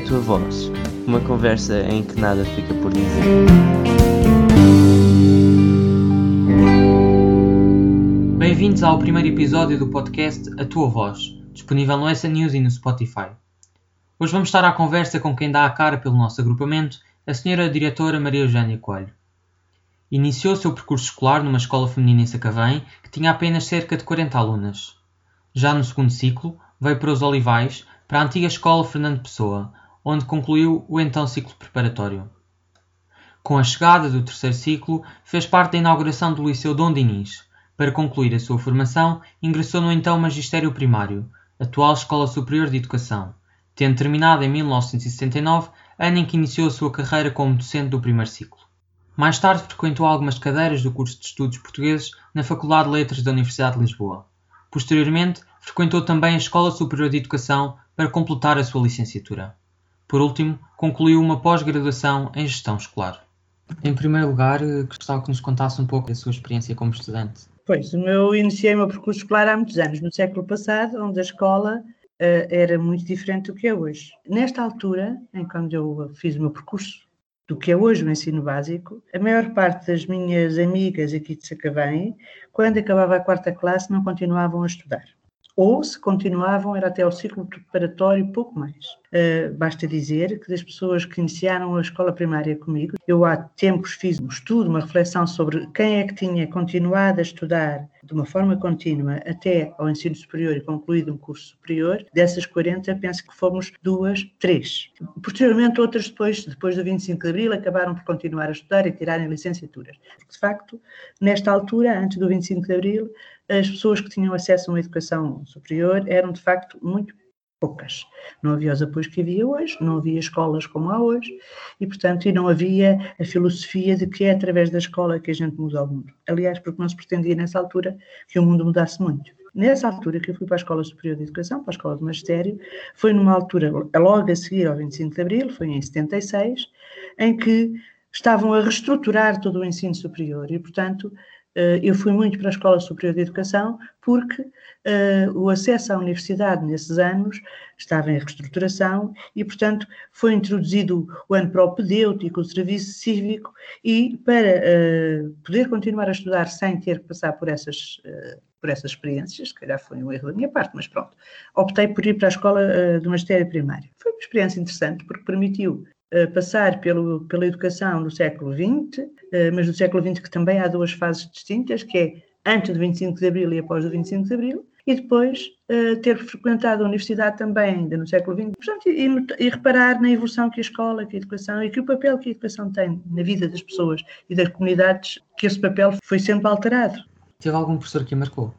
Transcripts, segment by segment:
A Tua Voz, uma conversa em que nada fica por dizer. Bem-vindos ao primeiro episódio do podcast A Tua Voz, disponível no SN News e no Spotify. Hoje vamos estar à conversa com quem dá a cara pelo nosso agrupamento, a senhora diretora Maria Eugênia Coelho. Iniciou seu percurso escolar numa escola feminina em Sacavém, que tinha apenas cerca de 40 alunas. Já no segundo ciclo, veio para os Olivais, para a antiga escola Fernando Pessoa, onde concluiu o então ciclo preparatório. Com a chegada do terceiro ciclo, fez parte da inauguração do Liceu Dom Dinis. Para concluir a sua formação, ingressou no então Magistério Primário, atual Escola Superior de Educação, tendo terminado em 1979, ano em que iniciou a sua carreira como docente do primeiro ciclo. Mais tarde frequentou algumas cadeiras do curso de Estudos Portugueses na Faculdade de Letras da Universidade de Lisboa. Posteriormente, frequentou também a Escola Superior de Educação para completar a sua licenciatura. Por último, concluiu uma pós-graduação em Gestão Escolar. Em primeiro lugar, gostava que nos contasse um pouco da sua experiência como estudante. Pois, eu iniciei o meu percurso escolar há muitos anos, no século passado, onde a escola uh, era muito diferente do que é hoje. Nesta altura, em quando eu fiz o meu percurso do que é hoje o ensino básico, a maior parte das minhas amigas aqui de Sacavém, quando acabava a quarta classe, não continuavam a estudar ou se continuavam era até o ciclo preparatório, pouco mais. Uh, basta dizer que das pessoas que iniciaram a escola primária comigo, eu há tempos fiz um estudo, uma reflexão sobre quem é que tinha continuado a estudar de uma forma contínua até ao ensino superior e concluído um curso superior. Dessas 40, penso que fomos duas, três. Posteriormente, outras depois, depois do 25 de Abril, acabaram por continuar a estudar e tirarem licenciaturas. De facto, nesta altura, antes do 25 de Abril, as pessoas que tinham acesso a uma educação superior eram, de facto, muito poucas. Não havia os apoios que havia hoje, não havia escolas como há hoje, e, portanto, e não havia a filosofia de que é através da escola que a gente muda o mundo. Aliás, porque não se pretendia nessa altura que o mundo mudasse muito. Nessa altura que eu fui para a Escola Superior de Educação, para a Escola de Magistério, foi numa altura, logo a seguir ao 25 de Abril, foi em 76, em que estavam a reestruturar todo o ensino superior e, portanto, eu fui muito para a Escola Superior de Educação porque uh, o acesso à universidade nesses anos estava em reestruturação e, portanto, foi introduzido o ano propedêutico, o serviço cívico e para uh, poder continuar a estudar sem ter que passar por essas, uh, por essas experiências, se calhar foi um erro da minha parte, mas pronto, optei por ir para a escola do magistério primário. Foi uma experiência interessante porque permitiu passar pelo, pela educação do século XX, mas do século XX que também há duas fases distintas, que é antes do 25 de Abril e após o 25 de Abril, e depois uh, ter frequentado a universidade também, ainda no século XX, portanto, e, e, reparar na evolução que a escola, que a educação e que o papel que a educação tem na vida das pessoas e das comunidades, que esse papel foi sempre alterado. Teve algum professor que a marcou?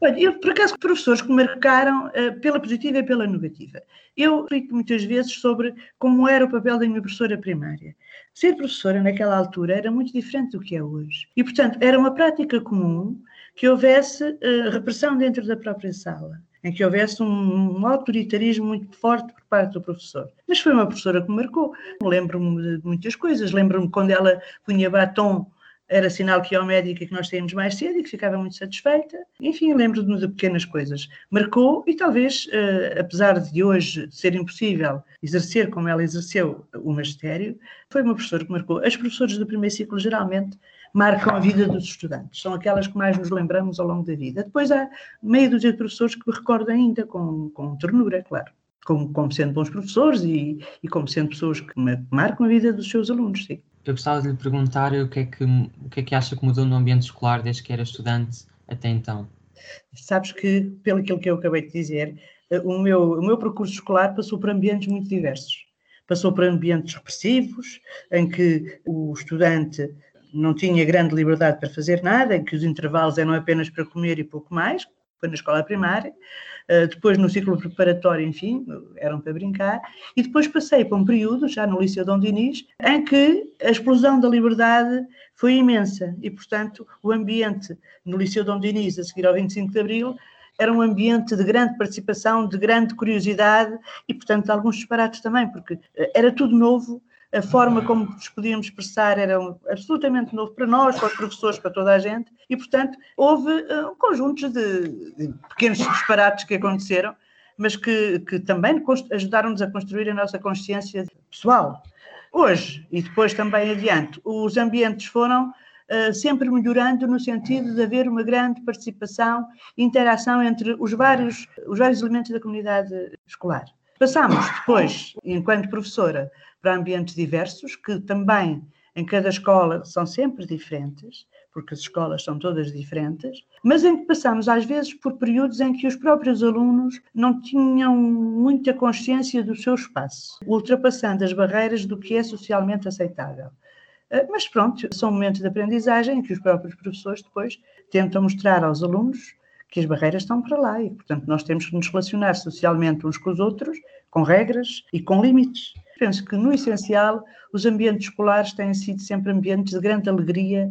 Olha, eu, por acaso, professores que marcaram uh, pela positiva e pela negativa. Eu explico muitas vezes sobre como era o papel da minha professora primária. Ser professora naquela altura era muito diferente do que é hoje. E, portanto, era uma prática comum que houvesse uh, repressão dentro da própria sala, em que houvesse um, um, autoritarismo muito forte por parte do professor. Mas foi uma professora que me marcou. Lembro-me de muitas coisas. Lembro-me quando ela punha batom era sinal que ia ao médico e que nós saímos mais cedo e que ficava muito satisfeita. Enfim, lembro-me de pequenas coisas. Marcou e talvez, uh, apesar de hoje ser impossível exercer como ela exerceu o magistério, foi uma professora que marcou. As professoras do primeiro ciclo geralmente marcam a vida dos estudantes. São aquelas que mais nos lembramos ao longo da vida. Depois há meia dúzia de professores que me recordo ainda com, com ternura, claro. Como, como sendo bons professores e, e como sendo pessoas que marcam a vida dos seus alunos, sim. Eu gostava de lhe perguntar o que, é que, o que é que acha que mudou no ambiente escolar desde que era estudante até então. Sabes que, pelo aquilo que eu acabei de dizer, eh, o meu, o meu percurso escolar passou por ambientes muito diversos. Passou por ambientes repressivos, em que o estudante não tinha grande liberdade para fazer nada, em que os intervalos eram apenas para comer e pouco mais, foi na escola primária, uh, depois no ciclo preparatório, enfim, eram para brincar, e depois passei para um período, já no Liceu Dom Dinis, em que a explosão da liberdade foi imensa, e portanto o ambiente no Liceu Dom Dinis, a seguir ao 25 de Abril, era um ambiente de grande participação, de grande curiosidade e, portanto, alguns disparates também, porque eh, era tudo novo, a forma como nos podíamos expressar era absolutamente novo para nós, para os professores, para toda a gente, e, portanto, houve uh, conjuntos de, de pequenos disparates que aconteceram, mas que, que também ajudaram-nos a construir a nossa consciência pessoal. Hoje, e depois também adiante, os ambientes foram uh, sempre melhorando no sentido de haver uma grande participação e interação entre os vários, os vários elementos da comunidade escolar. Passamos depois, enquanto professora, para ambientes diversos, que também em cada escola são sempre diferentes, porque as escolas são todas diferentes, mas em que passamos às vezes por períodos em que os próprios alunos não tinham muita consciência do seu espaço, ultrapassando as barreiras do que é socialmente aceitável. Eh, mas pronto, são momentos de aprendizagem em que os próprios professores depois tentam mostrar aos alunos que as barreiras estão para lá e, portanto, nós temos que nos relacionar socialmente uns com os outros, com regras e com limites. Penso que, no essencial, os ambientes escolares têm sido sempre ambientes de grande alegria,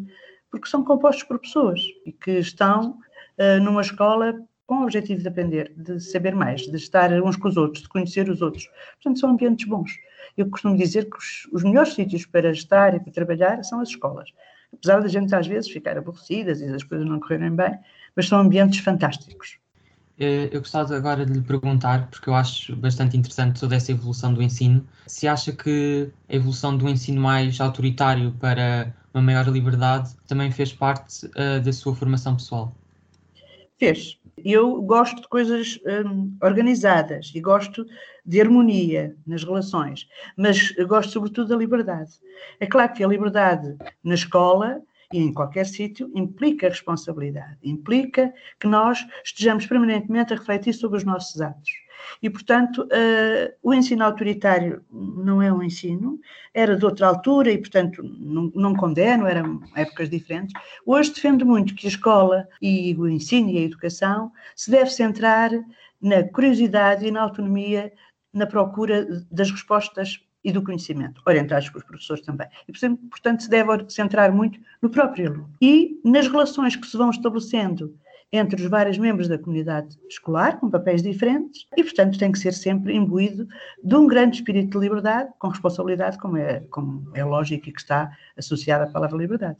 porque são compostos por pessoas e que estão uh, numa escola com o objetivo de aprender, de saber mais, de estar uns com os outros, de conhecer os outros. Portanto, são ambientes bons. Eu costumo dizer que os, os melhores sítios para estar e para trabalhar são as escolas. Apesar da gente às vezes ficar aborrecidas e as coisas não correrem bem, mas são ambientes fantásticos. Eh, eu gostava agora de lhe perguntar, porque eu acho bastante interessante toda essa evolução do ensino, se acha que a evolução do ensino mais autoritário para uma maior liberdade também fez parte uh, da sua formação pessoal. Fez. Eu gosto de coisas um, organizadas e gosto de harmonia nas relações, mas gosto sobretudo da liberdade. É claro que a liberdade na escola e em qualquer sítio implica responsabilidade, implica que nós estejamos permanentemente a refletir sobre os nossos atos. E, portanto, uh, o ensino autoritário não é um ensino, era de outra altura e, portanto, não, não condeno, eram épocas diferentes. Hoje defendo muito que a escola e o ensino e a educação se deve centrar na curiosidade e na autonomia na procura das respostas e do conhecimento, orientados pelos professores também. E, portanto, se deve centrar muito no próprio aluno. E nas relações que se vão estabelecendo entre os vários membros da comunidade escolar, com papéis diferentes, e, portanto, tem que ser sempre imbuído de um grande espírito de liberdade, com responsabilidade, como é, como é lógico e que está associada à palavra liberdade.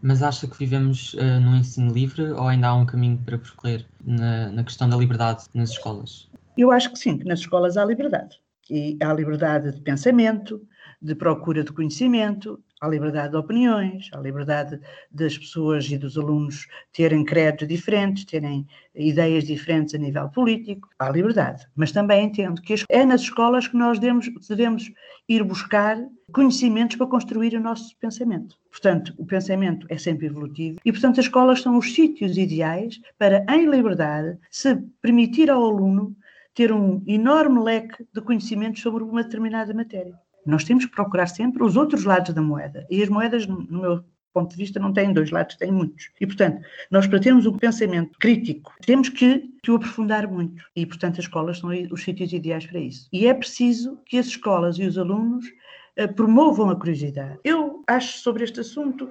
Mas acha que vivemos uh, num ensino livre ou ainda há um caminho para percorrer na, na questão da liberdade nas escolas? Eu acho que sim, que nas escolas há liberdade. E há liberdade de pensamento, de procura de conhecimento, há liberdade de opiniões, há liberdade das pessoas e dos alunos terem créditos diferentes, terem ideias diferentes a nível político, há liberdade. Mas também entendo que é nas escolas que nós devemos, devemos ir buscar conhecimentos para construir o nosso pensamento. Portanto, o pensamento é sempre evolutivo e, portanto, as escolas são os sítios ideais para, em liberdade, se permitir ao aluno ter um enorme leque de conhecimentos sobre uma determinada matéria. Nós temos que procurar sempre os outros lados da moeda. E as moedas, no meu ponto de vista, não têm dois lados, têm muitos. E, portanto, nós para termos um pensamento crítico, temos que, que o aprofundar muito. E, portanto, as escolas são os sítios ideais para isso. E é preciso que as escolas e os alunos promovam a curiosidade. Eu acho sobre este assunto uh,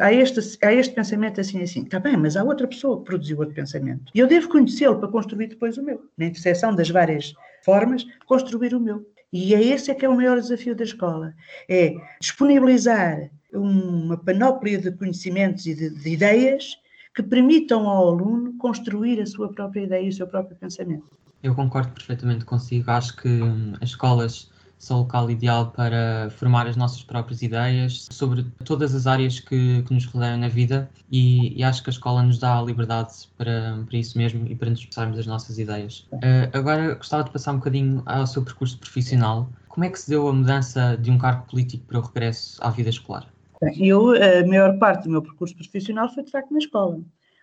há, este, há este pensamento assim, assim, está bem, mas há outra pessoa que produziu outro pensamento. E eu devo conhecê-lo para construir depois o meu. Na interseção das várias formas, construir o meu. E é esse é que é o maior desafio da escola, é disponibilizar uma panóplia de conhecimentos e de, de ideias que permitam ao aluno construir a sua própria ideia e o seu próprio pensamento. Eu concordo perfeitamente consigo. Acho que hum, as escolas são o local ideal para formar as nossas próprias ideias sobre todas as áreas que, que nos rodeiam na vida e, e, acho que a escola nos dá a liberdade para, para isso mesmo e para nos expressarmos as nossas ideias. Uh, agora gostava de passar um bocadinho ao seu percurso profissional. Como é que se deu a mudança de um cargo político para o regresso à vida escolar? Eu, a maior parte do meu percurso profissional foi de facto na escola.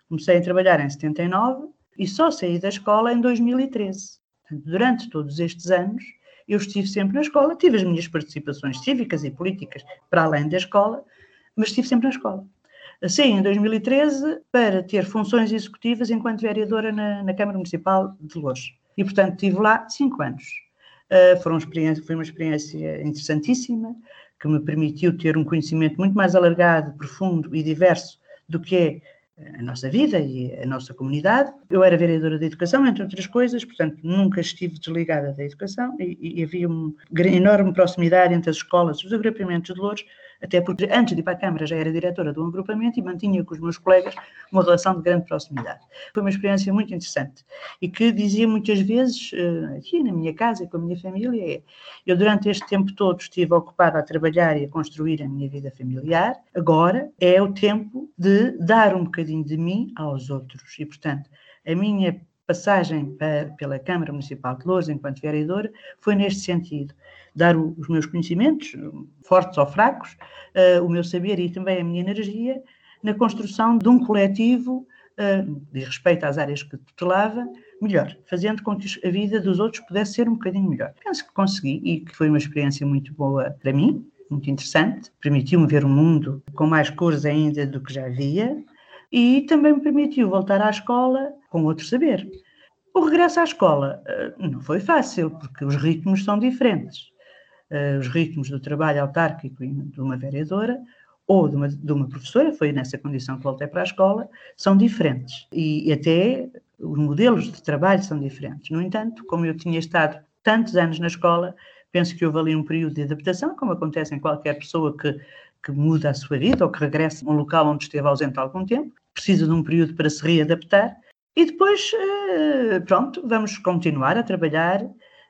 Comecei a trabalhar em 79 e só saí da escola em 2013. Durante todos estes anos, eu estive sempre na escola, tive as minhas participações cívicas e políticas para além da escola, mas estive sempre na escola. Saí em 2013 para ter funções executivas enquanto vereadora na, na Câmara Municipal de Lourdes. E, portanto, estive lá cinco anos. Uh, experiência, foi uma experiência interessantíssima, que me permitiu ter um conhecimento muito mais alargado, profundo e diverso do que é a nossa vida e a nossa comunidade. Eu era vereadora da educação, entre outras coisas, portanto nunca estive desligada da educação e, e havia uma enorme proximidade entre as escolas, os agrupamentos de Louros, até porque antes de ir para a Câmara já era diretora de um agrupamento e mantinha com os meus colegas uma relação de grande proximidade. Foi uma experiência muito interessante e que dizia muitas vezes, eh, aqui na minha casa e com a minha família, é, eu durante este tempo todo estive ocupada a trabalhar e a construir a minha vida familiar, agora é o tempo de dar um bocadinho de mim aos outros e, portanto, a minha passagem para, pela Câmara Municipal de Lourdes, enquanto vereadora, foi neste sentido. Dar o, os meus conhecimentos, fortes ou fracos, uh, o meu saber e também a minha energia, na construção de um coletivo, uh, de respeito às áreas que tutelava, melhor, fazendo com que a vida dos outros pudesse ser um bocadinho melhor. Penso que consegui e que foi uma experiência muito boa para mim, muito interessante, permitiu-me ver o mundo com mais cores ainda do que já havia, e também me permitiu voltar à escola com outro saber. O regresso à escola eh, não foi fácil, porque os ritmos são diferentes. Eh, os ritmos do trabalho autárquico de uma vereadora ou de uma, de uma professora, foi nessa condição que voltei para a escola, são diferentes. E, até os modelos de trabalho são diferentes. No entanto, como eu tinha estado tantos anos na escola, penso que houve ali um período de adaptação, como acontece em qualquer pessoa que que muda a sua vida ou que regressa a um local onde esteve ausente há algum tempo, precisa de um período para se readaptar e depois, eh, pronto, vamos continuar a trabalhar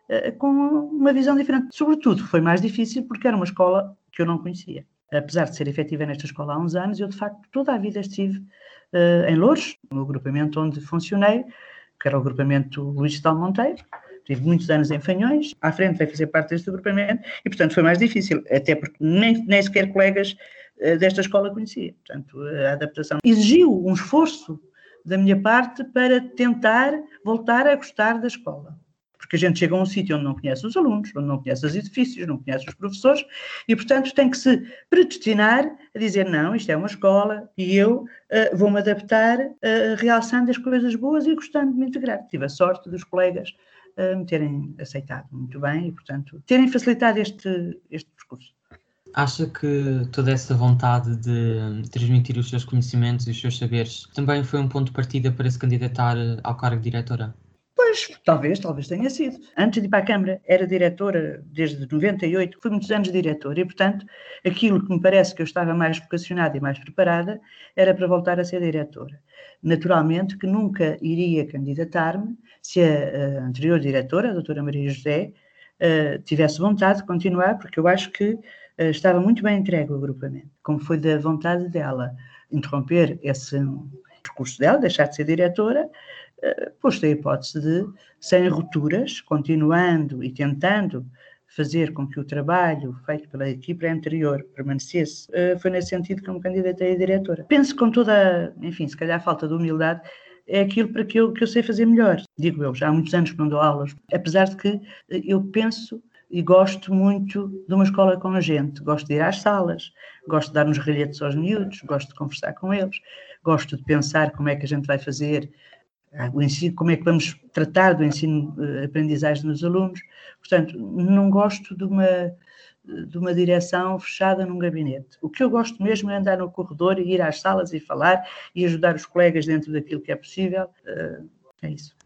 eh, com uma visão diferente. Sobretudo, foi mais difícil porque era uma escola que eu não conhecia. Apesar de ser efetiva nesta escola há uns anos, eu de facto toda a vida estive eh, em Louros, no agrupamento onde funcionei, que era o agrupamento Luís Tal Monteiro, tive muitos anos em Fanhões, à frente vai fazer parte deste agrupamento, e portanto foi mais difícil, até porque nem, nem sequer colegas desta escola conhecia. Portanto, a adaptação exigiu um esforço da minha parte para tentar voltar a gostar da escola. Porque a gente chega a um sítio onde não conhece os alunos, onde não conhece os edifícios, não conhece os professores, e portanto tem que se predestinar a dizer: não, isto é uma escola e eu uh, vou-me adaptar, uh, realçando as coisas boas e gostando de me integrar. Tive a sorte dos colegas me terem aceitado muito bem e, portanto, terem facilitado este, este percurso. Acha que toda essa vontade de transmitir os seus conhecimentos e os seus saberes também foi um ponto de partida para se candidatar ao cargo de diretora? Pois, talvez, talvez tenha sido. Antes de ir para a Câmara, era diretora desde 98, fui muitos anos diretora e, portanto, aquilo que me parece que eu estava mais vocacionada e mais preparada era para voltar a ser diretora. Naturalmente que nunca iria candidatar-me se a, anterior diretora, a doutora Maria José, uh, tivesse vontade de continuar, porque eu acho que estava muito bem entregue o agrupamento, como foi da vontade dela interromper esse percurso dela, deixar de ser diretora, uh, posto a hipótese de, sem rupturas, continuando e tentando fazer com que o trabalho feito pela equipe anterior permanecesse, foi nesse sentido que eu me candidatei a diretora. Penso com toda, enfim, se calhar falta de humildade, é aquilo para que eu, que eu sei fazer melhor. Digo eu, já há muitos anos que não dou aulas, apesar de que eh, eu penso e gosto muito de uma escola com a gente. Gosto de ir às salas, gosto de dar uns relhetes aos miúdos, gosto de conversar com eles, gosto de pensar como é que a gente vai fazer eh, o ensino, como é que vamos tratar do ensino-aprendizagem eh, dos alunos. Portanto, não gosto de uma de uma direção fechada num gabinete. O que eu gosto mesmo é andar no corredor e ir às salas e falar e ajudar os colegas dentro daquilo que é possível. Uh, é isso.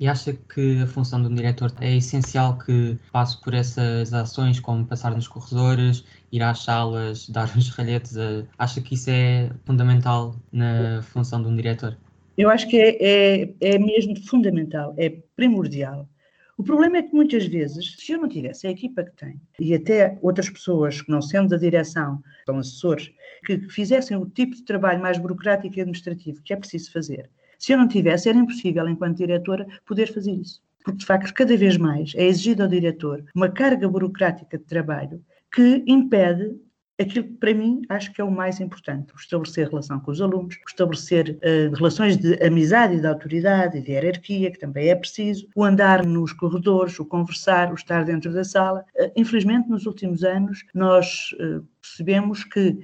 E acha que a função de um diretor é essencial que passe por essas ações, como passar nos corredores, ir às salas, dar os ralhetes? Acha que isso é fundamental na função de um diretor? Eu acho que é, é, é mesmo fundamental, é primordial. O problema é que muitas vezes, se eu não tivesse a equipa que tenho e até outras pessoas que não sendo da direção, são assessores, que fizessem o tipo de trabalho mais burocrático e administrativo que é preciso fazer, se eu não tivesse, era impossível, enquanto diretora, poder fazer isso. Porque, de facto, cada vez mais é exigido ao diretor uma carga burocrática de trabalho que impede aquilo que para mim acho que é o mais importante, estabelecer relação com os alunos, estabelecer uh, relações de amizade e de autoridade e de hierarquia, que também é preciso, o andar nos corredores, o conversar, o estar dentro da sala. Uh, infelizmente, nos últimos anos, nós uh, percebemos que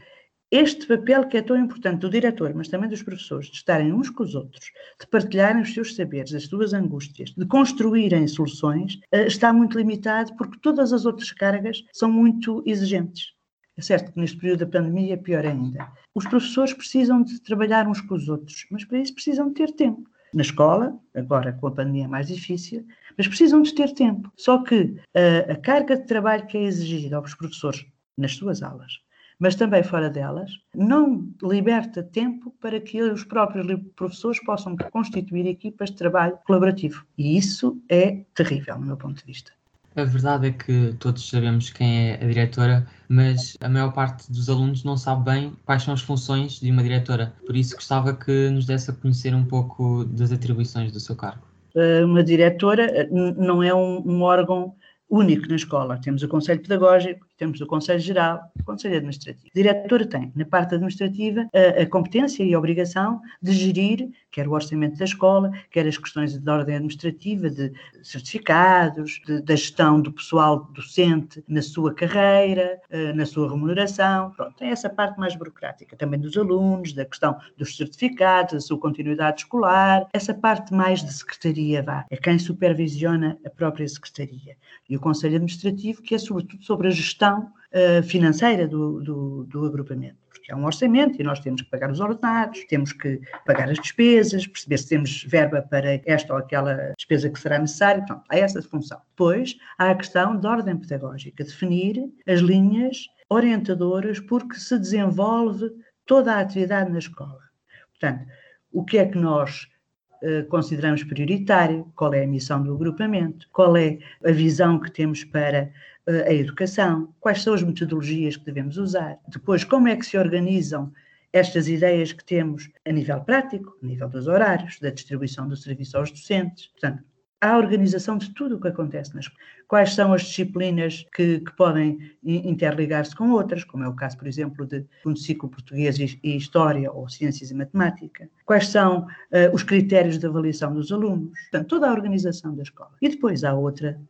este papel que é tão importante do diretor, mas também dos professores, de estarem uns com os outros, de partilharem os seus saberes, as suas angústias, de construírem soluções, está muito limitado porque todas as outras cargas são muito exigentes. É certo que neste período da pandemia é pior ainda. Os professores precisam de trabalhar uns com os outros, mas para isso precisam de ter tempo. Na escola, agora com a pandemia é mais difícil, mas precisam de ter tempo. Só que a, a carga de trabalho que é exigida aos professores nas suas aulas, mas também fora delas, não liberta tempo para que os próprios professores possam constituir equipas de trabalho colaborativo. E isso é terrível, no meu ponto de vista. A verdade é que todos sabemos quem é a diretora, mas a maior parte dos alunos não sabe bem quais são as funções de uma diretora. Por isso gostava que nos desse a conhecer um pouco das atribuições do seu cargo. Eh, uma diretora eh, não é um, um órgão único na escola. Temos o Conselho Pedagógico, temos o Conselho Geral, o Conselho Administrativo. O diretor tem, na parte administrativa, a, a, competência e a obrigação de gerir quer o orçamento da escola, quer as questões de ordem administrativa, de certificados, de, da gestão do pessoal docente na sua carreira, eh, na sua remuneração. Pronto, tem essa parte mais burocrática, também dos alunos, da questão dos certificados, da sua continuidade escolar, essa parte mais de secretaria, vá, é quem supervisiona a própria secretaria. E o Conselho Administrativo, que é sobretudo sobre a gestão uh, financeira do, do, do agrupamento porque é um orçamento e nós temos que pagar os ordenados, temos que pagar as despesas, perceber se temos verba para esta ou aquela despesa que será necessária. Pronto, há essa função. Depois, há a questão de ordem pedagógica, definir as linhas orientadoras por que se desenvolve toda a atividade na escola. Portanto, o que é que nós eh, consideramos prioritário, qual é a missão do agrupamento, qual é a visão que temos para a educação, quais são as metodologias que devemos usar, depois como é que se organizam estas ideias que temos a nível prático, a nível dos horários, da distribuição do serviço aos docentes. Portanto, a organização de tudo o que acontece nas quais são as disciplinas que, que podem interligar-se com outras, como é o caso, por exemplo, de um ciclo português e, história ou ciências e matemática, quais são uh, os critérios de avaliação dos alunos, portanto, toda a organização da escola. E depois há outra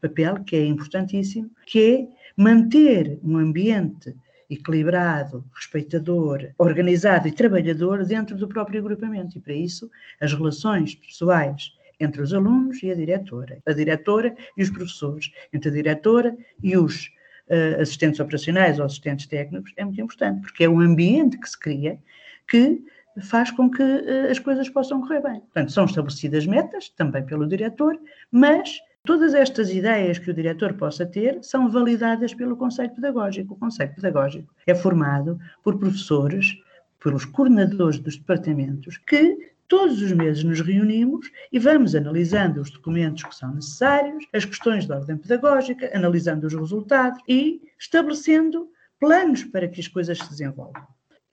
papel que é importantíssimo, que é manter um ambiente equilibrado, respeitador, organizado e trabalhador dentro do próprio agrupamento. E para isso, as relações pessoais entre os alunos e a diretora, a diretora e os professores, entre a diretora e os uh, assistentes operacionais ou assistentes técnicos, é muito importante, porque é o ambiente que se cria que faz com que uh, as coisas possam correr bem. Portanto, são estabelecidas metas, também pelo diretor, mas todas estas ideias que o diretor possa ter são validadas pelo Conselho Pedagógico. O Conselho Pedagógico é formado por professores, pelos coordenadores dos departamentos, que Todos os meses nos reunimos e vamos analisando os documentos que são necessários, as questões de ordem pedagógica, analisando os resultados e estabelecendo planos para que as coisas se desenvolvam.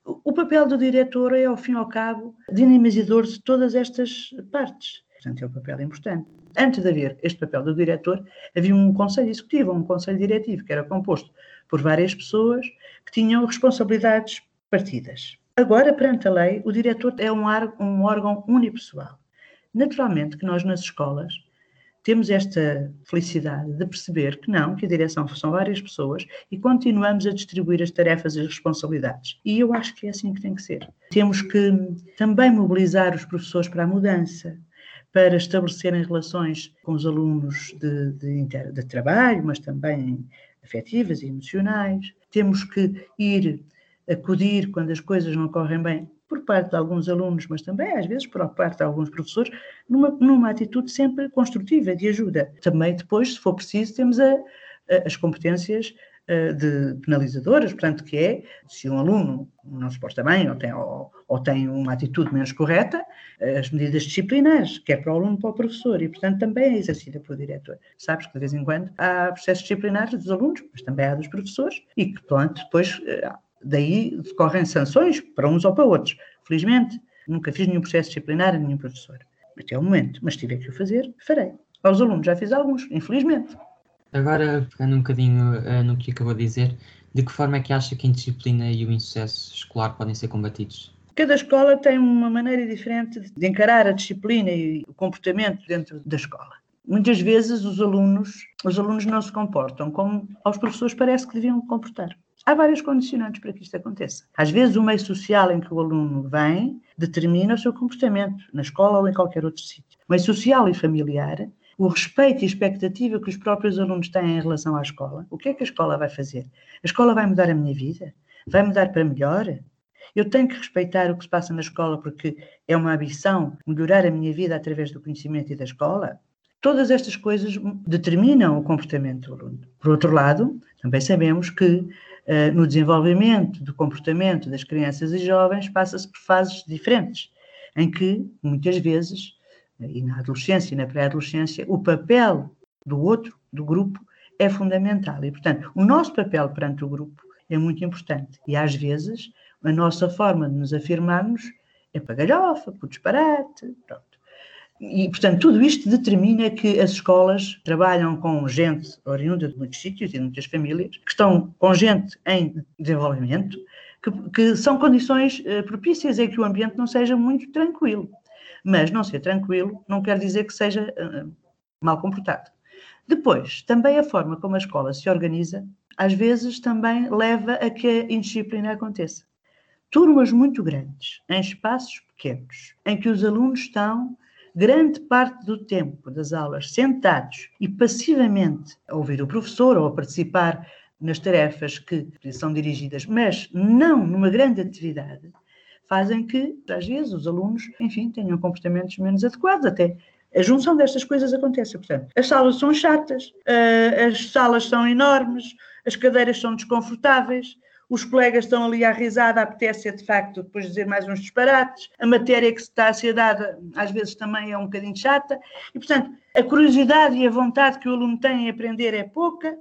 O papel do diretor é, ao fim e ao cabo, dinamizador de todas estas partes. Portanto, é um papel importante. Antes de haver este papel do diretor, havia um conselho executivo, um conselho diretivo, que era composto por várias pessoas que tinham responsabilidades partidas. Agora, perante a lei, o diretor é um, um órgão unipessoal. Naturalmente que nós nas escolas temos esta felicidade de perceber que não, que a direção são várias pessoas e continuamos a distribuir as tarefas e as responsabilidades. E eu acho que é assim que tem que ser. Temos que também mobilizar os professores para a mudança, para estabelecerem relações com os alunos de, de, de trabalho, mas também afetivas e emocionais. Temos que ir acudir quando as coisas não correm bem, por parte de alguns alunos, mas também às vezes por parte de alguns professores, numa, numa atitude sempre construtiva de ajuda. Também depois, se for preciso, temos a, a, as competências de penalizadoras, portanto, que é se um aluno não se porta bem ou tem, ou, ou tem uma atitude menos correta, as medidas disciplinares, quer para o aluno, para o professor, e portanto também é exercida pelo diretor. Sabes que de vez em quando há processos disciplinares dos alunos, mas também há dos professores, e que, pronto, depois uh, Daí decorrem sanções para uns ou para outros. Felizmente, nunca fiz nenhum processo disciplinar a nenhum professor. Até o momento. Mas se tiver que o fazer, farei. Aos alunos já fiz alguns, infelizmente. Agora, pegando um bocadinho uh, no que acabou de dizer, de que forma é que acha que a indisciplina e o insucesso escolar podem ser combatidos? Cada escola tem uma maneira diferente de encarar a disciplina e o comportamento dentro da escola. Muitas vezes os alunos, os alunos não se comportam como aos professores parece que deviam comportar. Há vários condicionantes para que isto aconteça. Às vezes, o meio social em que o aluno vem determina o seu comportamento, na escola ou em qualquer outro sítio. O meio social e familiar, o respeito e expectativa que os próprios alunos têm em relação à escola. O que é que a escola vai fazer? A escola vai mudar a minha vida? Vai mudar para melhor? Eu tenho que respeitar o que se passa na escola porque é uma ambição melhorar a minha vida através do conhecimento e da escola? Todas estas coisas determinam o comportamento do aluno. Por outro lado, também sabemos que Uh, no desenvolvimento do comportamento das crianças e jovens, passa-se por fases diferentes, em que, muitas vezes, e na adolescência e na pré-adolescência, o papel do outro, do grupo, é fundamental. E, portanto, o nosso papel perante o grupo é muito importante. E, às vezes, a nossa forma de nos afirmarmos é para galhofa, por disparate, pronto. E, portanto, tudo isto determina que as escolas trabalham com gente oriunda de muitos sítios e de muitas famílias, que estão com gente em desenvolvimento, que, que são condições uh, propícias em que o ambiente não seja muito tranquilo. Mas não ser tranquilo não quer dizer que seja uh, mal comportado. Depois, também a forma como a escola se organiza, às vezes também leva a que a indisciplina aconteça. Turmas muito grandes, em espaços pequenos, em que os alunos estão grande parte do tempo das aulas sentados e passivamente a ouvir o professor ou a participar nas tarefas que são dirigidas, mas não numa grande atividade, fazem que, às vezes, os alunos, enfim, tenham comportamentos menos adequados, até a junção destas coisas acontece. Portanto, as salas são chatas, eh, as salas são enormes, as cadeiras são desconfortáveis, os colegas estão ali à risada, apetece de facto depois dizer mais uns disparates, a matéria que se está a ser dada às vezes também é um bocadinho chata, e portanto a curiosidade e a vontade que o aluno tem em aprender é pouca,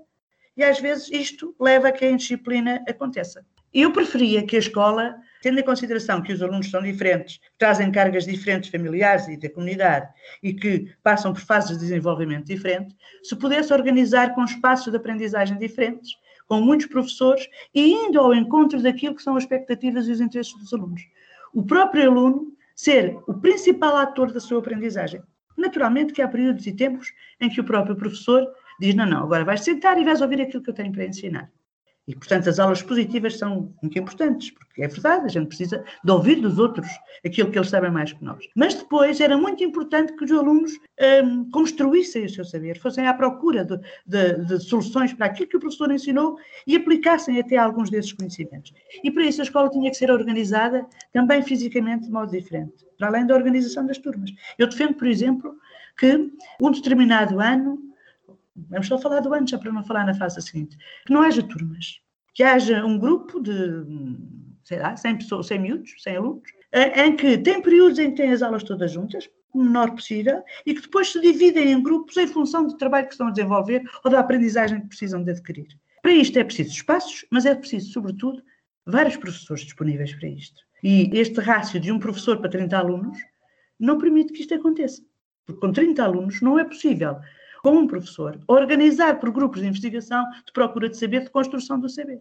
e às vezes isto leva a que a indisciplina aconteça. Eu preferia que a escola, tendo em consideração que os alunos são diferentes, trazem cargas diferentes familiares e da comunidade e que passam por fases de desenvolvimento diferentes, se pudesse organizar com espaços de aprendizagem diferentes, com muitos professores e indo ao encontro daquilo que são as expectativas e os interesses dos alunos. O próprio aluno ser o principal ator da sua aprendizagem. Naturalmente que há períodos e tempos em que o próprio professor diz: não, não, agora vais sentar e vais ouvir aquilo que eu tenho para ensinar. E, portanto, as aulas positivas são muito importantes, porque é verdade, a gente precisa de ouvir dos outros aquilo que eles sabem mais que nós. Mas depois era muito importante que os alunos hum, construíssem o seu saber, fossem à procura de, de, de, soluções para aquilo que o professor ensinou e aplicassem até alguns desses conhecimentos. E para isso a escola tinha que ser organizada também fisicamente de modo diferente, para além da organização das turmas. Eu defendo, por exemplo, que um determinado ano vamos só falar do ano, já para não falar na fase seguinte, que não haja turmas, que haja um grupo de, sei lá, 100 pessoas, 100 miúdos, 100 alunos, em que tem períodos em que têm as aulas todas juntas, o menor possível, e que depois se dividem em grupos em função do trabalho que estão a desenvolver ou da aprendizagem que precisam de adquirir. Para isto é preciso espaços, mas é preciso, sobretudo, vários professores disponíveis para isto. E este rácio de um professor para 30 alunos não permite que isto aconteça. Porque com 30 alunos não é possível com um professor, organizar por grupos de investigação de procura de saber, de construção do saber.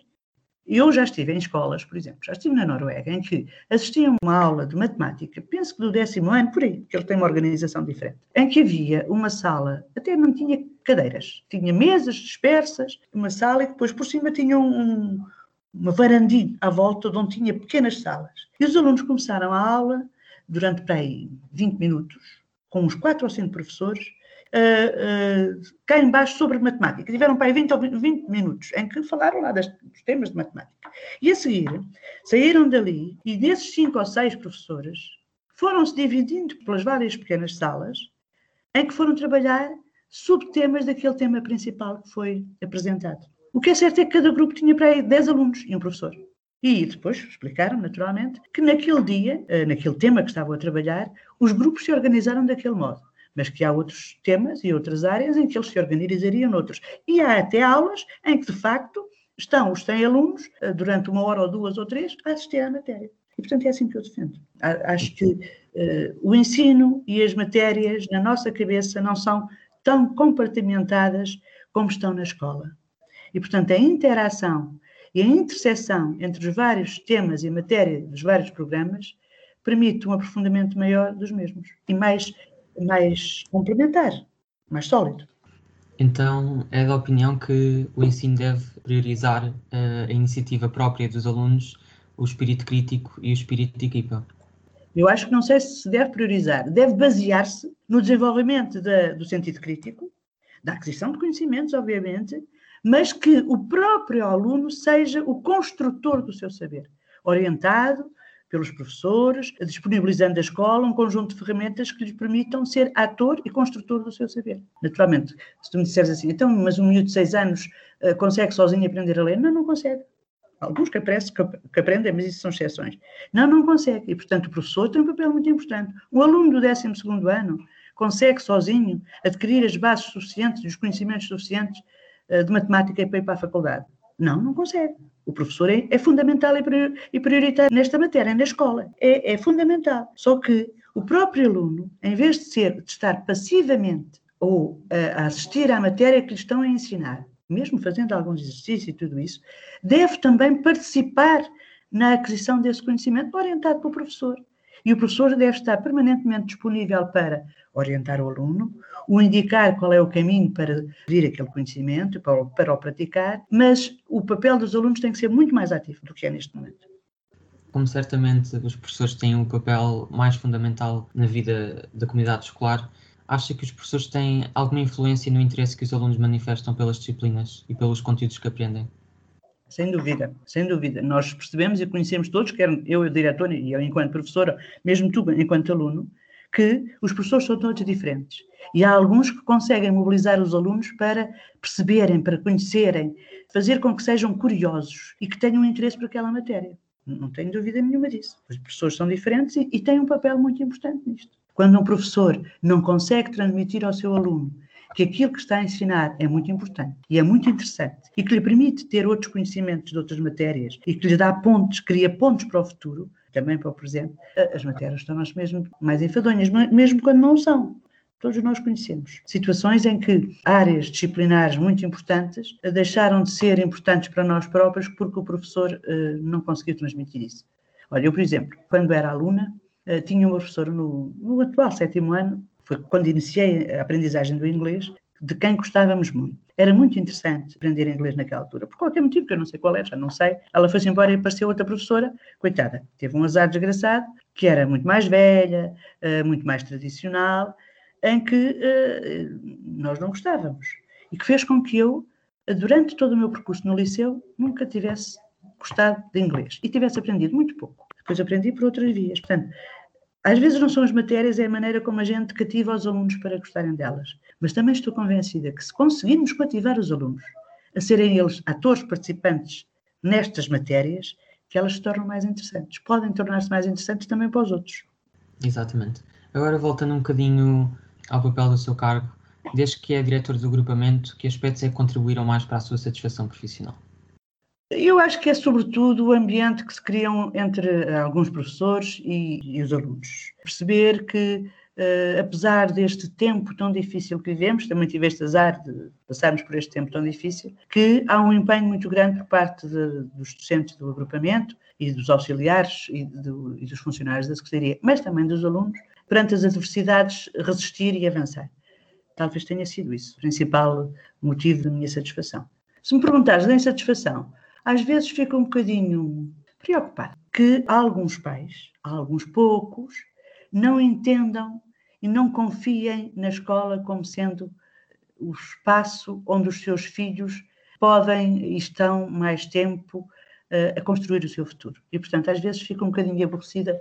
Eu já estive em escolas, por exemplo, já estive na Noruega, em que assistia a uma aula de matemática, penso que do décimo ano, por aí, que ele tem uma organização diferente, em que havia uma sala, até não tinha cadeiras, tinha mesas dispersas, uma sala e depois por cima tinha um, uma varandinha à volta de onde tinha pequenas salas. E os alunos começaram a aula durante para aí 20 minutos, com uns 4 ou 5 professores, uh, uh, cá sobre matemática. Tiveram para aí 20 ou 20 minutos em que falaram lá dos temas de matemática. E a seguir, saíram dali e desses cinco ou seis professores foram-se dividindo pelas várias pequenas salas em que foram trabalhar subtemas daquele tema principal que foi apresentado. O que é certo é que cada grupo tinha para aí 10 alunos e um professor. E depois explicaram, naturalmente, que naquele dia, eh, naquele tema que estavam a trabalhar, os grupos se organizaram daquele modo mas que há outros temas e outras áreas em que eles se organizariam noutros. E há até aulas em que, de facto, estão os 100 alunos, eh, durante uma hora ou duas ou três, a assistir à matéria. E, portanto, é assim que eu defendo. Acho que uh, o ensino e as matérias, na nossa cabeça, não são tão compartimentadas como estão na escola. E, portanto, a interação e a interseção entre os vários temas e matéria dos vários programas permite um aprofundamento maior dos mesmos e mais mais complementar, mais sólido. Então, é da opinião que o ensino deve priorizar uh, a iniciativa própria dos alunos, o espírito crítico e o espírito de equipa? Eu acho que não sei se deve priorizar, deve basear-se no desenvolvimento da, do sentido crítico, da aquisição de conhecimentos, obviamente, mas que o próprio aluno seja o construtor do seu saber, orientado, pelos professores, disponibilizando à escola um conjunto de ferramentas que lhes permitam ser ator e construtor do seu saber. Naturalmente, se tu me disseres assim, então, mas um miúdo de seis anos uh, consegue sozinho aprender a ler? Não, não consegue. alguns que, aparece, que aprendem, mas isso são exceções. Não, não consegue. E, portanto, o professor tem um papel muito importante. O aluno do 12 ano consegue sozinho adquirir as bases suficientes, os conhecimentos suficientes uh, de matemática para ir para a faculdade. Não, não consegue. O professor é, é fundamental e prioritário nesta matéria, na escola. É, é fundamental. Só que o próprio aluno, em vez de, ser, de estar passivamente ou uh, a assistir à matéria que lhe estão a ensinar, mesmo fazendo alguns exercícios e tudo isso, deve também participar na aquisição desse conhecimento orientado pelo professor. E o professor deve estar permanentemente disponível para orientar o aluno, o indicar qual é o caminho para vir aquele conhecimento, para, para o praticar, mas o papel dos alunos tem que ser muito mais ativo do que é neste momento. Como certamente os professores têm um papel mais fundamental na vida da comunidade escolar, acha que os professores têm alguma influência no interesse que os alunos manifestam pelas disciplinas e pelos conteúdos que aprendem? Sem dúvida, sem dúvida. Nós percebemos e conhecemos todos, quer eu, o diretor, e eu enquanto professora, mesmo tu enquanto aluno, que os professores são todos diferentes. E há alguns que conseguem mobilizar os alunos para perceberem, para conhecerem, fazer com que sejam curiosos e que tenham interesse por aquela matéria. Não tenho dúvida nenhuma disso. Os professores são diferentes e, e têm um papel muito importante nisto. Quando um professor não consegue transmitir ao seu aluno que aquilo que está a ensinar é muito importante e é muito interessante e que lhe permite ter outros conhecimentos de outras matérias e que lhe dá pontos, cria pontos para o futuro, também para o presente, as matérias tornam-se mesmo mais enfadonhas, mesmo quando não são. Todos nós conhecemos situações em que áreas disciplinares muito importantes deixaram de ser importantes para nós próprios porque o professor uh, não conseguiu transmitir isso. Olha, eu, por exemplo, quando era aluna, uh, tinha uma professora no, no atual sétimo ano foi quando iniciei a aprendizagem do inglês, de quem gostávamos muito. Era muito interessante aprender inglês naquela altura, por qualquer motivo, que eu não sei qual é, já não sei. Ela foi-se embora e apareceu outra professora, coitada, teve um azar desgraçado, que era muito mais velha, eh, muito mais tradicional, em que eh, nós não gostávamos. E que fez com que eu, durante todo o meu percurso no liceu, nunca tivesse gostado de inglês e tivesse aprendido muito pouco. Depois aprendi por outras vias. Portanto, às vezes não são as matérias, é a maneira como a gente cativa os alunos para gostarem delas. Mas também estou convencida que se conseguirmos cativar os alunos a serem eles atores participantes nestas matérias, que elas se tornam mais interessantes. Podem tornar-se mais interessantes também para os outros. Exatamente. Agora voltando um bocadinho ao papel do seu cargo, desde que é diretor do agrupamento, que aspectos é que contribuíram mais para a sua satisfação profissional? Eu acho que é sobretudo o ambiente que se criam entre alguns professores e, e os alunos. Perceber que, uh, apesar deste tempo tão difícil que vivemos, também tive este azar de passarmos por este tempo tão difícil, que há um empenho muito grande por parte de, dos docentes do agrupamento e dos auxiliares e, do, e dos funcionários da Secretaria, mas também dos alunos, perante as adversidades, resistir e avançar. Talvez tenha sido isso o principal motivo da minha satisfação. Se me perguntares da insatisfação, às vezes fico um bocadinho preocupado que alguns pais, alguns poucos, não entendam e não confiem na escola como sendo o espaço onde os seus filhos podem e estão mais tempo uh, a construir o seu futuro. E, portanto, às vezes fico um bocadinho aborrecida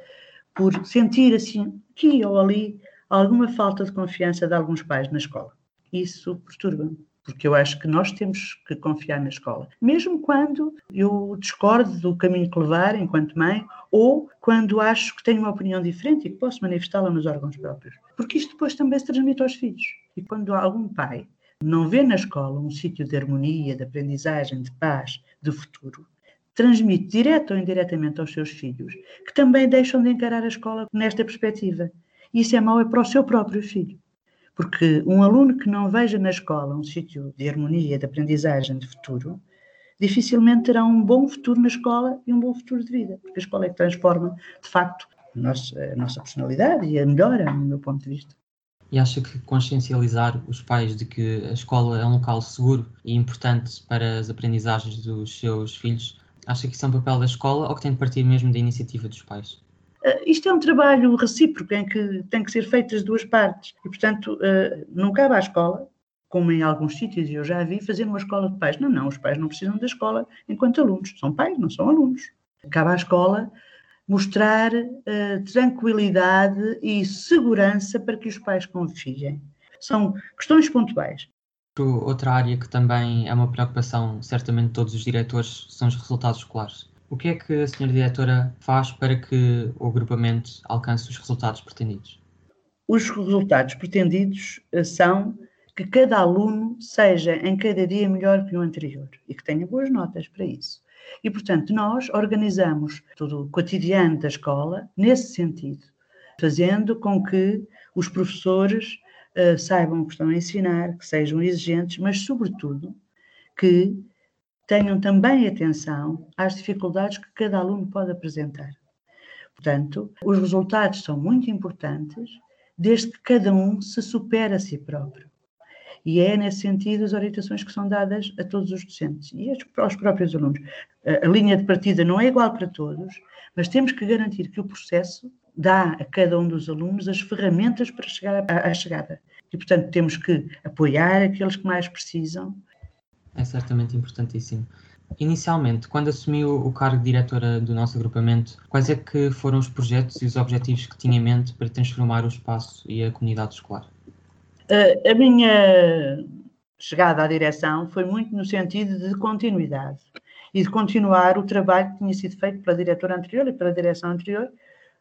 por sentir assim, aqui ou ali, alguma falta de confiança de alguns pais na escola. Isso perturba-me porque eu acho que nós temos que confiar na escola, mesmo quando eu discordo do caminho que levar enquanto mãe, ou quando acho que tenho uma opinião diferente e que posso manifestá-la nos órgãos próprios, porque isto depois também se transmite aos filhos. E quando algum pai não vê na escola um sítio de harmonia, de aprendizagem, de paz, de futuro, transmite direto ou indiretamente aos seus filhos que também deixam de encarar a escola nesta perspectiva. Isso é mau é para o seu próprio filho. Porque um aluno que não veja na escola um sítio de harmonia, de aprendizagem, de futuro, dificilmente terá um bom futuro na escola e um bom futuro de vida, porque a escola é que transforma, de facto, a nossa, a nossa personalidade e a melhora, no meu ponto de vista. E acha que consciencializar os pais de que a escola é um local seguro e importante para as aprendizagens dos seus filhos, acha que isso é um papel da escola ou que tem de partir mesmo da iniciativa dos pais? Uh, isto é um trabalho recíproco em que tem que ser feito das duas partes e, portanto, uh, não cabe à escola, como em alguns sítios eu já vi, fazer uma escola de pais. Não, não, os pais não precisam da escola enquanto alunos, são pais, não são alunos. Cabe à escola mostrar uh, tranquilidade e segurança para que os pais confiem. São questões pontuais. Outra área que também é uma preocupação, certamente, de todos os diretores, são os resultados escolares. O que é que a senhora diretora faz para que o agrupamento alcance os resultados pretendidos? Os resultados pretendidos eh, são que cada aluno seja em cada dia melhor que o anterior e que tenha boas notas para isso. E, portanto, nós organizamos todo o cotidiano da escola nesse sentido, fazendo com que os professores uh, saibam o que estão a ensinar, que sejam exigentes, mas, sobretudo, que tenham também atenção às dificuldades que cada aluno pode apresentar. Portanto, os resultados são muito importantes, desde que cada um se supere a si próprio. E é nesse sentido as orientações que são dadas a todos os docentes e aos próprios alunos. A linha de partida não é igual para todos, mas temos que garantir que o processo dá a cada um dos alunos as ferramentas para chegar à, chegada. E, portanto, temos que apoiar aqueles que mais precisam. É certamente importantíssimo. Inicialmente, quando assumiu o cargo de diretora do nosso agrupamento, quais é que foram os projetos e os objetivos que tinha em mente para transformar o espaço e a comunidade escolar? A minha chegada à direção foi muito no sentido de continuidade e de continuar o trabalho que tinha sido feito pela diretora anterior e pela direção anterior,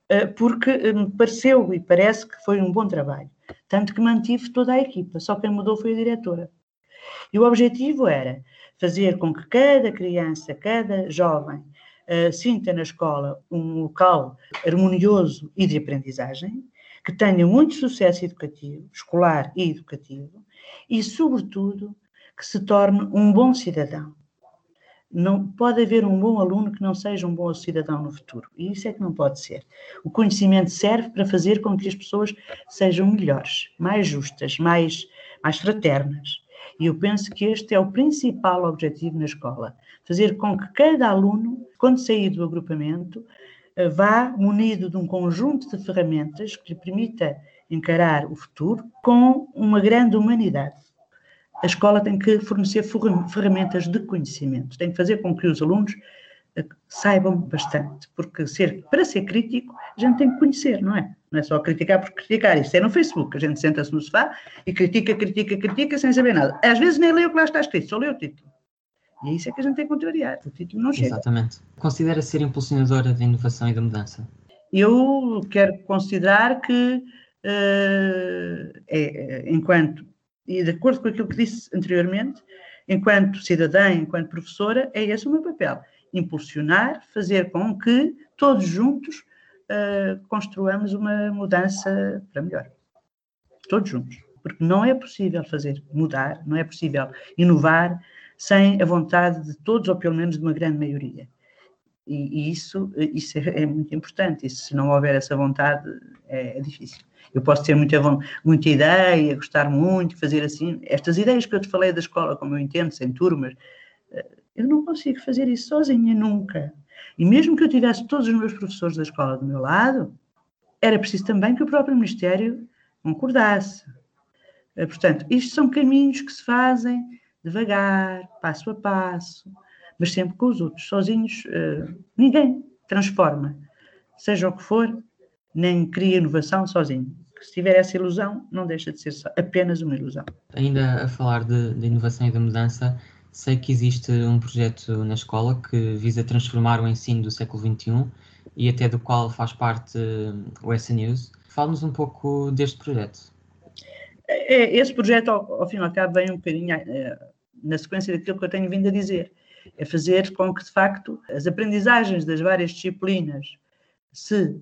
eh, porque eh, me pareceu e parece que foi um bom trabalho. Tanto que mantive toda a equipa, só quem mudou foi a diretora. E o objetivo era fazer com que cada criança, cada jovem, uh, sinta na escola um local harmonioso e de aprendizagem, que tenha muito sucesso educativo, escolar e educativo, e, sobretudo, que se torne um bom cidadão. Não pode haver um bom aluno que não seja um bom cidadão no futuro. E isso é que não pode ser. O conhecimento serve para fazer com que as pessoas sejam melhores, mais justas, mais, mais fraternas. E eu penso que este é o principal objetivo na escola: fazer com que cada aluno, quando sair do agrupamento, vá munido de um conjunto de ferramentas que lhe permita encarar o futuro com uma grande humanidade. A escola tem que fornecer ferramentas de conhecimento, tem que fazer com que os alunos eh, saibam bastante, porque ser, para ser crítico a gente tem que conhecer, não é? Não é só criticar por criticar, isso é no Facebook, a gente senta-se no sofá e critica, critica, critica sem saber nada. Às vezes nem lê o que lá está escrito, só lê o título. E é isso é que a gente tem que contrariar. O título não chega. Exatamente. Considera ser impulsionadora da inovação e da mudança? Eu quero considerar que, uh, é, enquanto, e de acordo com aquilo que disse anteriormente, enquanto cidadã, enquanto professora, é esse o meu papel. Impulsionar, fazer com que todos juntos uh, construamos uma mudança para melhor. Todos juntos. Porque não é possível fazer mudar, não é possível inovar sem a vontade de todos, ou pelo menos de uma grande maioria. E, e isso, isso é, é, muito importante. E se não houver essa vontade, é, é difícil. Eu posso ter muita, muita ideia, gostar muito, fazer assim. Estas ideias que eu te falei da escola, como eu entendo, sem turmas, eh, eu não consigo fazer isso sozinha, nunca. E mesmo que eu tivesse todos os meus professores da escola do meu lado, era preciso também que o próprio Ministério concordasse. Eh, portanto, isto são caminhos que se fazem devagar, passo a passo, mas sempre com os outros. Sozinhos, uh, ninguém transforma, seja o que for, nem cria inovação sozinho. Se tiver essa ilusão, não deixa de ser apenas uma ilusão. Ainda a falar de, de inovação e de mudança, sei que existe um projeto na escola que visa transformar o ensino do século XXI e até do qual faz parte o S News. Fale-nos um pouco deste projeto. É, esse projeto, ao, fim e ao cabo, vem um bocadinho é, na sequência daquilo que eu tenho vindo a dizer. É fazer com que, de facto, as aprendizagens das várias disciplinas se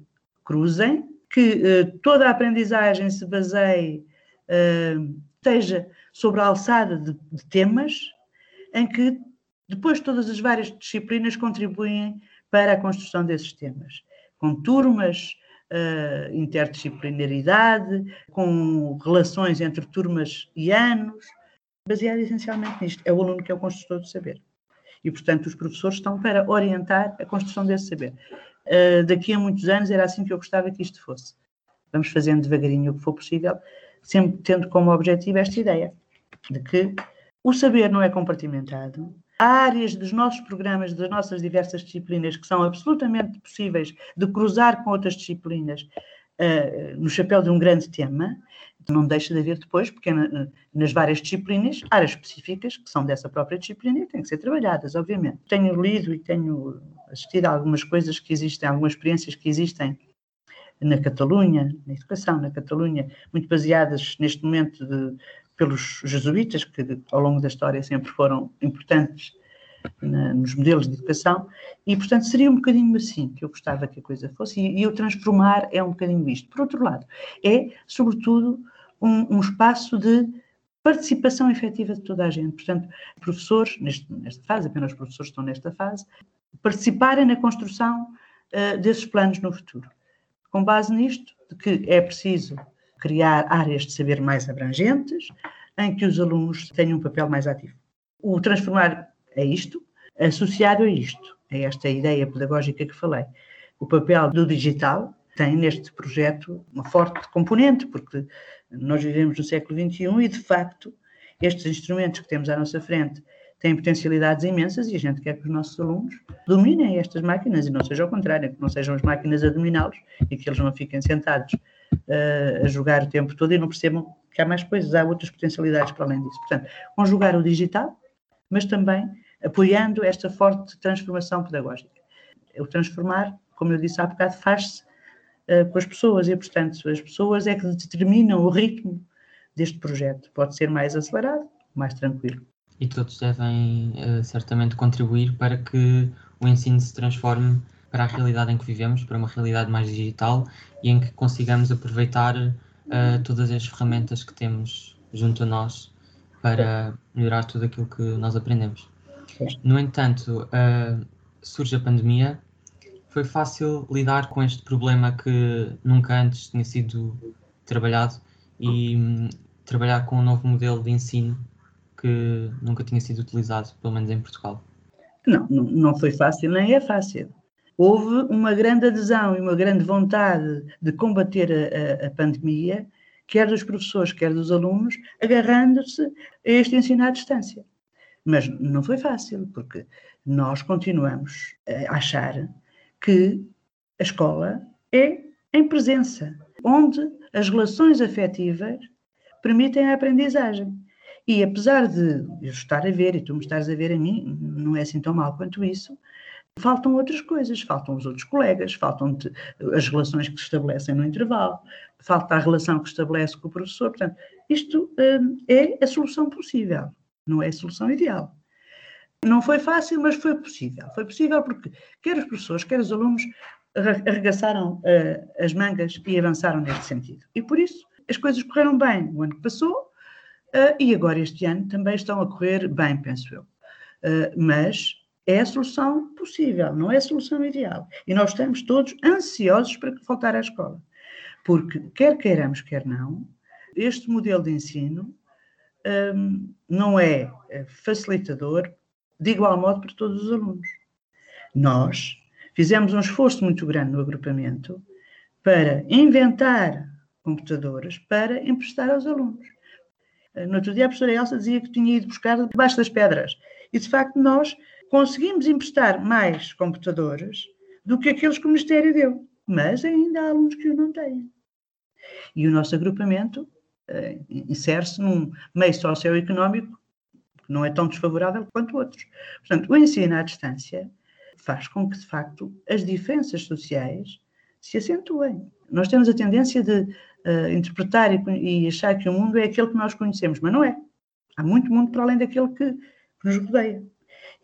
cruzem, que eh, toda a aprendizagem se baseie, eh, esteja sobre a alçada de temas em que depois todas as várias disciplinas contribuem para a construção desses temas, com turmas, uh, interdisciplinaridade, com relações entre turmas e anos, baseado essencialmente nisto. É o aluno que é o construtor do saber. E, portanto, os professores estão para orientar a construção desse saber. Uh, daqui a muitos anos era assim que eu gostava que isto fosse. Vamos fazendo devagarinho o que for possível, sempre tendo como objetivo esta ideia de que o saber não é compartimentado, Há áreas dos nossos programas, das nossas diversas disciplinas, que são absolutamente possíveis de cruzar com outras disciplinas uh, no chapéu de um grande tema, não deixa de haver depois, porque nas várias disciplinas, áreas específicas que são dessa própria disciplina e têm que ser trabalhadas, obviamente. Tenho lido e tenho assistido a algumas coisas que existem, algumas experiências que existem na Catalunha, na educação na Catalunha, muito baseadas neste momento de, pelos jesuítas, que ao longo da história sempre foram importantes na, nos modelos de educação, e portanto seria um bocadinho assim que eu gostava que a coisa fosse, e, e o transformar é um bocadinho isto. Por outro lado, é sobretudo um, um espaço de participação efetiva de toda a gente. Portanto, professores, neste, nesta fase, apenas professores estão nesta fase, participarem na construção uh, desses planos no futuro. Com base nisto, de que é preciso criar áreas de saber mais abrangentes, em que os alunos tenham um papel mais ativo. O transformar é isto, associado a isto, a esta ideia pedagógica que falei. O papel do digital tem neste projeto uma forte componente, porque nós vivemos no século XXI e, de facto, estes instrumentos que temos à nossa frente têm potencialidades imensas e a gente quer que os nossos alunos dominem estas máquinas e não seja ao contrário, que não sejam as máquinas a dominá-los e que eles não fiquem sentados uh, a jogar o tempo todo e não percebam que há mais coisas, há outras potencialidades para além disso. Portanto, conjugar o digital, mas também apoiando esta forte transformação pedagógica. O transformar, como eu disse há bocado, faz-se uh, com as pessoas e, portanto, as pessoas é que determinam o ritmo deste projeto. Pode ser mais acelerado, mais tranquilo. E todos devem uh, certamente contribuir para que o ensino se transforme para a realidade em que vivemos, para uma realidade mais digital e em que consigamos aproveitar uh, todas as ferramentas que temos junto a nós para melhorar tudo aquilo que nós aprendemos. No entanto, uh, surge a pandemia. Foi fácil lidar com este problema que nunca antes tinha sido trabalhado e um, trabalhar com um novo modelo de ensino que nunca tinha sido utilizado, pelo menos em Portugal. Não, não, foi fácil, nem é fácil. Houve uma grande adesão e uma grande vontade de combater a, a, pandemia, quer dos professores, quer dos alunos, agarrando-se a este ensino à distância. Mas não foi fácil, porque nós continuamos a achar que a escola é em presença, onde as relações afetivas permitem a aprendizagem. E apesar de eu estar a ver e tu me estás a ver a mim, não é assim tão mal quanto isso, faltam outras coisas, faltam os outros colegas, faltam as relações que se estabelecem no intervalo, falta a relação que se estabelece com o professor. Portanto, isto hum, é a solução possível não é a solução ideal. Não foi fácil, mas foi possível. Foi possível porque quer os professores, quer os alunos arregaçaram uh, as mangas e avançaram neste sentido. E por isso as coisas correram bem o ano que passou uh, e agora este ano também estão a correr bem, penso eu. Uh, mas é a solução possível, não é a solução ideal. E nós estamos todos ansiosos para voltar à escola. Porque, quer queiramos, quer não, este modelo de ensino um, não é facilitador de igual modo para todos os alunos. Nós fizemos um esforço muito grande no agrupamento para inventar computadores para emprestar aos alunos. No outro dia a professora Elsa dizia que tinha ido buscar debaixo das pedras. E de facto nós conseguimos emprestar mais computadores do que aqueles que o Ministério deu. Mas ainda há alunos que o não têm. E o nosso agrupamento uh, insere-se num meio socioeconómico que não é tão desfavorável quanto outros. Portanto, o ensino à distância faz com que, de facto, as diferenças sociais se acentuem. Nós temos a tendência de uh, interpretar e, e, achar que o mundo é aquele que nós conhecemos, mas não é. Há muito mundo para além daquele que, que nos rodeia.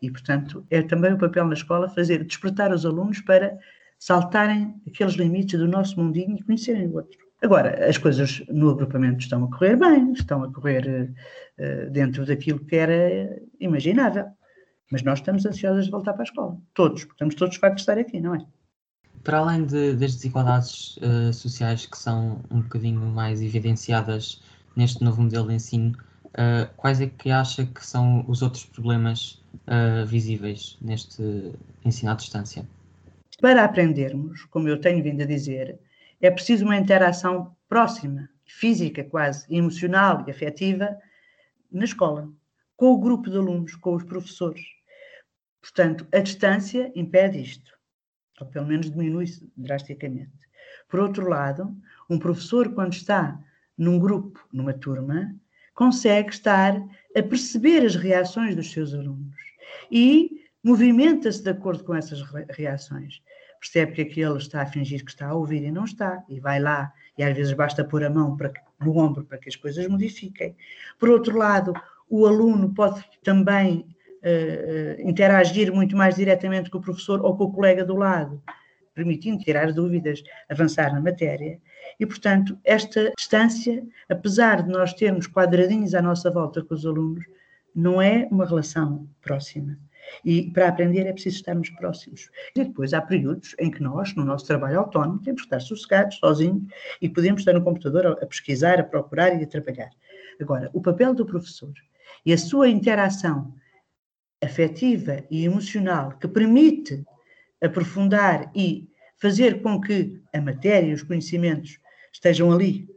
E, portanto, é também o papel na escola fazer despertar os alunos para saltarem aqueles limites do nosso mundinho e conhecerem o outro. Agora, as coisas no agrupamento estão a correr bem, estão a correr uh, dentro daquilo que era imaginável. Mas nós estamos ansiosos de voltar para a escola. Todos, porque estamos todos fartos de estar aqui, não é? Para além de, das desigualdades uh, sociais que são um bocadinho mais evidenciadas neste novo modelo de ensino, uh, quais é que acha que são os outros problemas visíveis neste ensino à distância? Para aprendermos, como eu tenho vindo a dizer, é preciso uma interação próxima, física quase, emocional e afetiva na escola, com o grupo de alunos, com os professores. Portanto, a distância impede isto, ou pelo menos diminui-se drasticamente. Por outro lado, um professor, quando está num grupo, numa turma, consegue estar a perceber as reações dos seus alunos e movimenta-se de acordo com essas reações. Percebe que aquele está a fingir que está a ouvir e não está, e vai lá, e às vezes basta pôr a mão para, no ombro para que as coisas modifiquem. Por outro lado, o aluno pode também uh, interagir muito mais diretamente com o professor ou com o colega do lado, permitindo tirar dúvidas, avançar na matéria. E, portanto, esta distância, apesar de nós termos quadradinhos à nossa volta com os alunos, não é uma relação próxima. E para aprender é preciso estarmos próximos. E depois há períodos em que nós, no nosso trabalho autónomo, temos que estar sossegados, sozinhos, e podemos estar no computador a pesquisar, a procurar e a trabalhar. Agora, o papel do professor e a sua interação afetiva e emocional que permite aprofundar e fazer com que a matéria e os conhecimentos estejam ali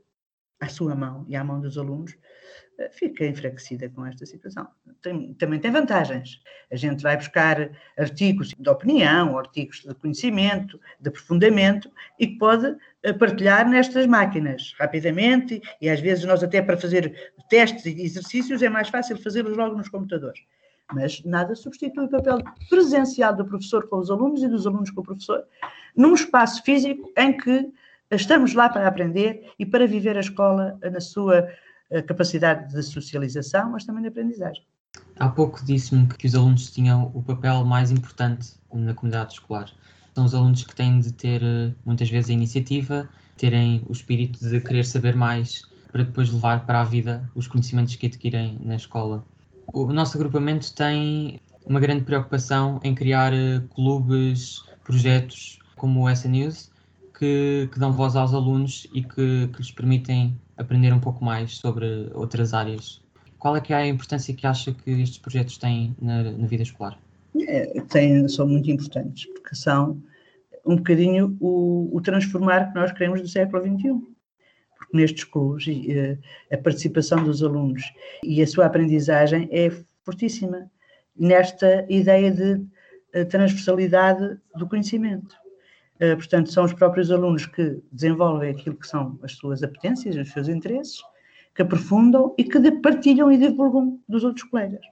à sua mão e à mão dos alunos, fica enfraquecida com esta situação. Tem, também tem vantagens. A gente vai buscar artigos de opinião, artigos de conhecimento, de aprofundamento e que pode eh, partilhar nestas máquinas rapidamente e às vezes nós até para fazer testes e exercícios é mais fácil fazê-los logo nos computadores. Mas nada substitui o papel presencial do professor com os alunos e dos alunos com o professor, num espaço físico em que estamos lá para aprender e para viver a escola na sua capacidade de socialização, mas também de aprendizagem. Há pouco disse-me que os alunos tinham o papel mais importante na comunidade escolar. São os alunos que têm de ter muitas vezes a iniciativa, terem o espírito de querer saber mais para depois levar para a vida os conhecimentos que adquirem na escola. O nosso agrupamento tem uma grande preocupação em criar eh, clubes, projetos como o SA News, que, que dão voz aos alunos e que, que lhes permitem aprender um pouco mais sobre outras áreas. Qual é que é a importância que acha que estes projetos têm na, na vida escolar? É, tem, são muito importantes, porque são um bocadinho o, o transformar que nós queremos do século XXI. Porque nestes clubes eh, a participação dos alunos e a sua aprendizagem é fortíssima nesta ideia de eh, transversalidade do conhecimento. Eh, portanto, são os próprios alunos que desenvolvem aquilo que são as suas apetências, os seus interesses, que aprofundam e que partilham e divulgam dos outros colegas.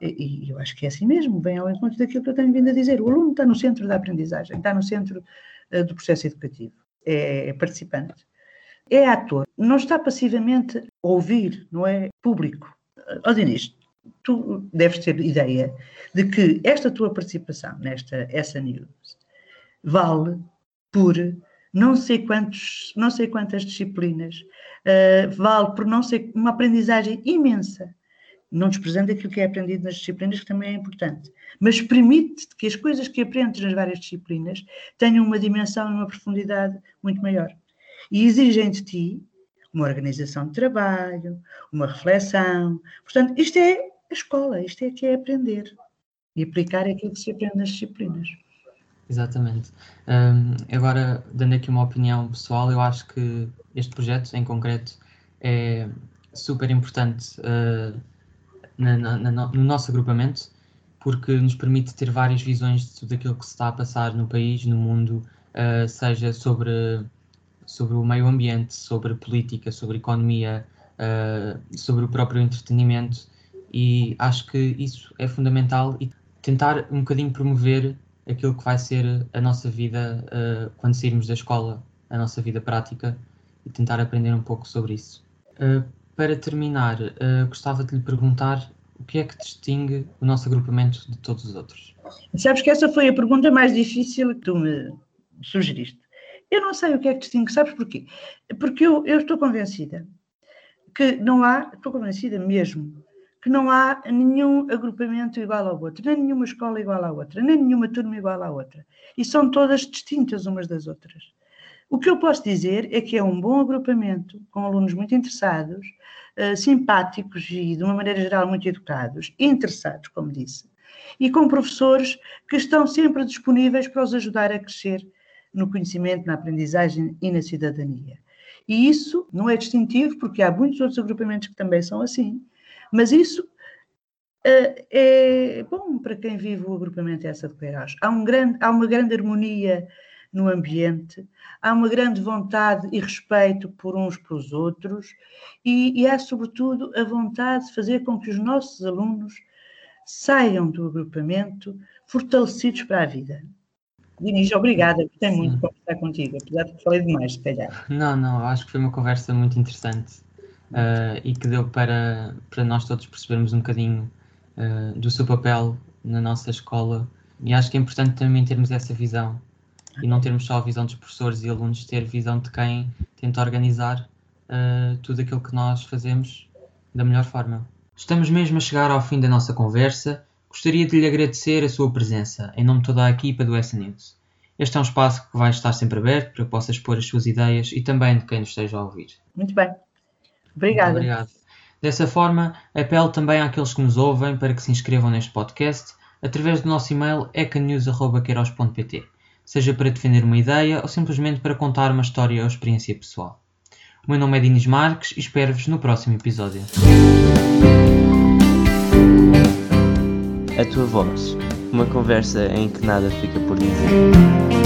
E, e, eu acho que é assim mesmo, bem ao encontro daquilo que eu tenho vindo a dizer. O aluno está no centro da aprendizagem, está no centro uh, do processo educativo, é, é, participante, é ator, não está passivamente a ouvir, não é público. Ó oh, Dinis, tu deves ter ideia de que esta tua participação nesta essa news vale por não sei, quantos, não sei quantas disciplinas, uh, vale por não sei, uma aprendizagem imensa, não desprezando aquilo que é aprendido nas disciplinas, que também é importante, mas permite que as coisas que aprendes nas várias disciplinas tenham uma dimensão e uma profundidade muito maior. E exigem de ti uma organização de trabalho, uma reflexão. Portanto, isto é a escola, isto é que é aprender e aplicar aquilo que se aprende nas disciplinas. Exatamente. Um, agora, dando aqui uma opinião pessoal, eu acho que este projeto em concreto é super importante uh, na, na, no nosso agrupamento, porque nos permite ter várias visões de tudo aquilo que se está a passar no país, no mundo, uh, seja sobre, sobre o meio ambiente, sobre política, sobre economia, uh, sobre o próprio entretenimento, e acho que isso é fundamental e tentar um bocadinho promover aquilo que vai ser a nossa vida uh, quando sairmos da escola, a nossa vida prática e tentar aprender um pouco sobre isso. Uh, para terminar, uh, gostava de lhe perguntar o que é que distingue o nosso agrupamento de todos os outros? Sabes que essa foi a pergunta mais difícil que tu me sugeriste. Eu não sei o que é que distingue, sabes porquê? Porque eu, eu estou convencida que não há, estou convencida mesmo, que não há nenhum agrupamento igual ao outro, nem nenhuma escola igual à outra, nem nenhuma turma igual à outra. E são todas distintas umas das outras. O que eu posso dizer é que é um bom agrupamento, com alunos muito interessados, uh, simpáticos e, de uma maneira geral, muito educados, interessados, como disse, e com professores que estão sempre disponíveis para os ajudar a crescer no conhecimento, na aprendizagem e na cidadania. E isso não é distintivo, porque há muitos outros agrupamentos que também são assim, mas isso uh, é bom para quem vive o agrupamento essa de Queiroz. Há, um grande, há uma grande harmonia no ambiente, há uma grande vontade e respeito por uns pelos outros e, e há, sobretudo, a vontade de fazer com que os nossos alunos saiam do agrupamento fortalecidos para a vida. Diniz, obrigada, gostei muito de conversar contigo, apesar de que falei demais, se calhar. Não, não, acho que foi uma conversa muito interessante uh, e que deu para, para nós todos percebermos um bocadinho uh, do seu papel na nossa escola e acho que é importante também termos essa visão e não termos só a visão dos professores e alunos, ter visão de quem tenta organizar uh, tudo aquilo que nós fazemos da melhor forma. Estamos mesmo a chegar ao fim da nossa conversa. Gostaria de lhe agradecer a sua presença em nome de toda a equipa do S. Este é um espaço que vai estar sempre aberto para que possa expor as suas ideias e também de quem nos esteja a ouvir. Muito bem. Obrigada. Muito obrigado. Dessa forma, apelo também àqueles que nos ouvem para que se inscrevam neste podcast através do nosso e-mail ecanews.queiroz.pt, seja para defender uma ideia ou simplesmente para contar uma história ou experiência pessoal. O meu nome é Dinis Marques e espero-vos no próximo episódio. A tua voz, uma conversa em que nada fica por dizer.